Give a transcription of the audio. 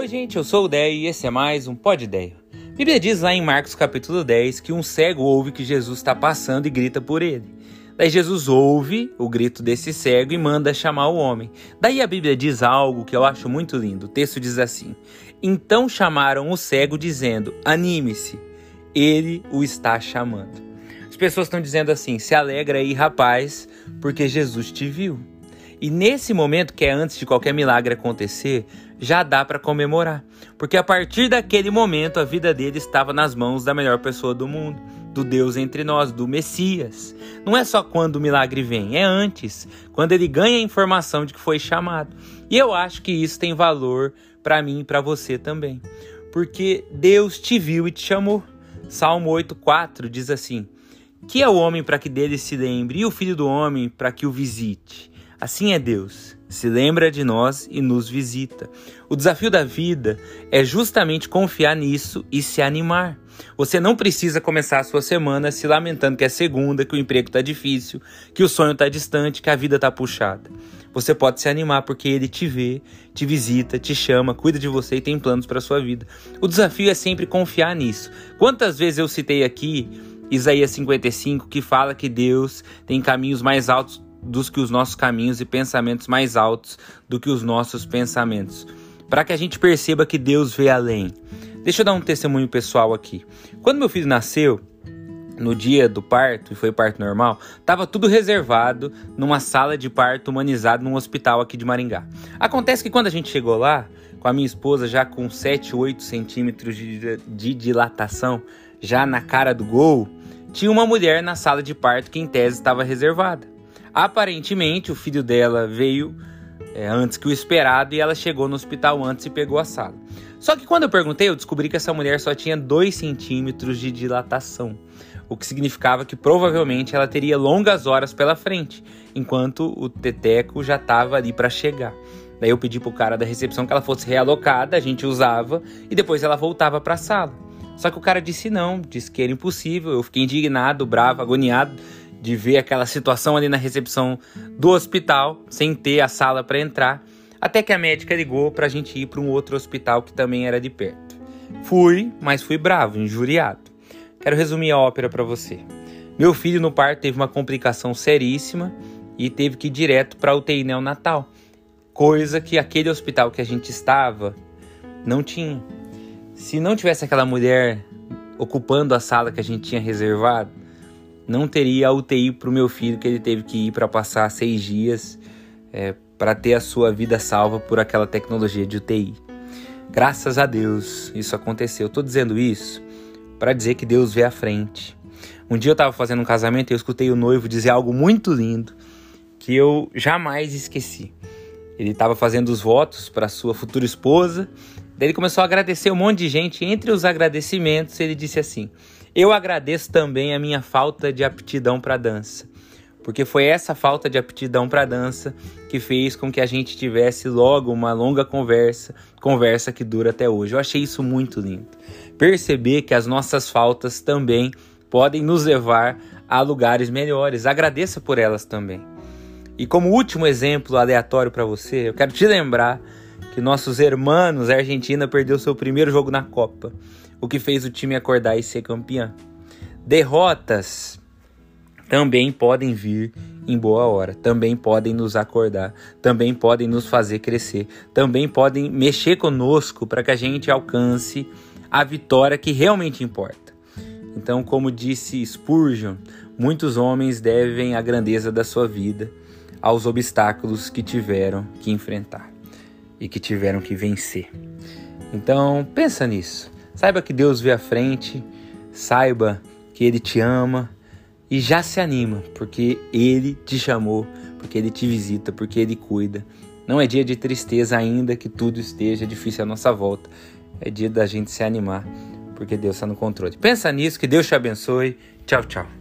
Oi, gente, eu sou o Deio e esse é mais um Pod Deio. A Bíblia diz lá em Marcos capítulo 10 que um cego ouve que Jesus está passando e grita por ele. Daí Jesus ouve o grito desse cego e manda chamar o homem. Daí a Bíblia diz algo que eu acho muito lindo. O texto diz assim: Então chamaram o cego, dizendo: Anime-se, ele o está chamando. As pessoas estão dizendo assim: Se alegra aí, rapaz, porque Jesus te viu. E nesse momento, que é antes de qualquer milagre acontecer, já dá para comemorar, porque a partir daquele momento a vida dele estava nas mãos da melhor pessoa do mundo, do Deus entre nós, do Messias. Não é só quando o milagre vem, é antes, quando ele ganha a informação de que foi chamado. E eu acho que isso tem valor para mim e para você também, porque Deus te viu e te chamou. Salmo 8:4 diz assim: Que é o homem para que dele se lembre e o filho do homem para que o visite? Assim é Deus, se lembra de nós e nos visita. O desafio da vida é justamente confiar nisso e se animar. Você não precisa começar a sua semana se lamentando que é segunda, que o emprego está difícil, que o sonho está distante, que a vida está puxada. Você pode se animar porque ele te vê, te visita, te chama, cuida de você e tem planos para sua vida. O desafio é sempre confiar nisso. Quantas vezes eu citei aqui Isaías 55 que fala que Deus tem caminhos mais altos dos que os nossos caminhos e pensamentos mais altos do que os nossos pensamentos, para que a gente perceba que Deus vê além. Deixa eu dar um testemunho pessoal aqui. Quando meu filho nasceu, no dia do parto, e foi parto normal, estava tudo reservado numa sala de parto humanizado num hospital aqui de Maringá. Acontece que quando a gente chegou lá, com a minha esposa já com 7, 8 centímetros de, de dilatação, já na cara do gol, tinha uma mulher na sala de parto que em tese estava reservada. Aparentemente, o filho dela veio é, antes que o esperado e ela chegou no hospital antes e pegou a sala. Só que quando eu perguntei, eu descobri que essa mulher só tinha 2 centímetros de dilatação, o que significava que provavelmente ela teria longas horas pela frente, enquanto o teteco já estava ali para chegar. Daí eu pedi pro cara da recepção que ela fosse realocada, a gente usava e depois ela voltava para a sala. Só que o cara disse não, disse que era impossível. Eu fiquei indignado, bravo, agoniado de ver aquela situação ali na recepção do hospital, sem ter a sala para entrar, até que a médica ligou para a gente ir para um outro hospital que também era de perto. Fui, mas fui bravo, injuriado. Quero resumir a ópera para você. Meu filho no parto teve uma complicação seríssima e teve que ir direto para UTI neonatal, coisa que aquele hospital que a gente estava não tinha. Se não tivesse aquela mulher ocupando a sala que a gente tinha reservado, não teria UTI para o meu filho que ele teve que ir para passar seis dias é, para ter a sua vida salva por aquela tecnologia de UTI. Graças a Deus isso aconteceu. Estou dizendo isso para dizer que Deus vê à frente. Um dia eu estava fazendo um casamento e eu escutei o noivo dizer algo muito lindo que eu jamais esqueci. Ele estava fazendo os votos para sua futura esposa. Daí ele começou a agradecer um monte de gente. Entre os agradecimentos, ele disse assim: eu agradeço também a minha falta de aptidão para dança, porque foi essa falta de aptidão para dança que fez com que a gente tivesse logo uma longa conversa, conversa que dura até hoje. Eu achei isso muito lindo. Perceber que as nossas faltas também podem nos levar a lugares melhores. Agradeça por elas também. E como último exemplo aleatório para você, eu quero te lembrar que nossos irmãos, a Argentina, perdeu seu primeiro jogo na Copa, o que fez o time acordar e ser campeão. Derrotas também podem vir em boa hora, também podem nos acordar, também podem nos fazer crescer, também podem mexer conosco para que a gente alcance a vitória que realmente importa. Então, como disse Spurgeon, muitos homens devem a grandeza da sua vida aos obstáculos que tiveram que enfrentar e que tiveram que vencer. Então, pensa nisso. Saiba que Deus vê à frente, saiba que Ele te ama e já se anima, porque Ele te chamou, porque Ele te visita, porque Ele cuida. Não é dia de tristeza ainda que tudo esteja difícil à nossa volta. É dia da gente se animar, porque Deus está no controle. Pensa nisso, que Deus te abençoe. Tchau, tchau.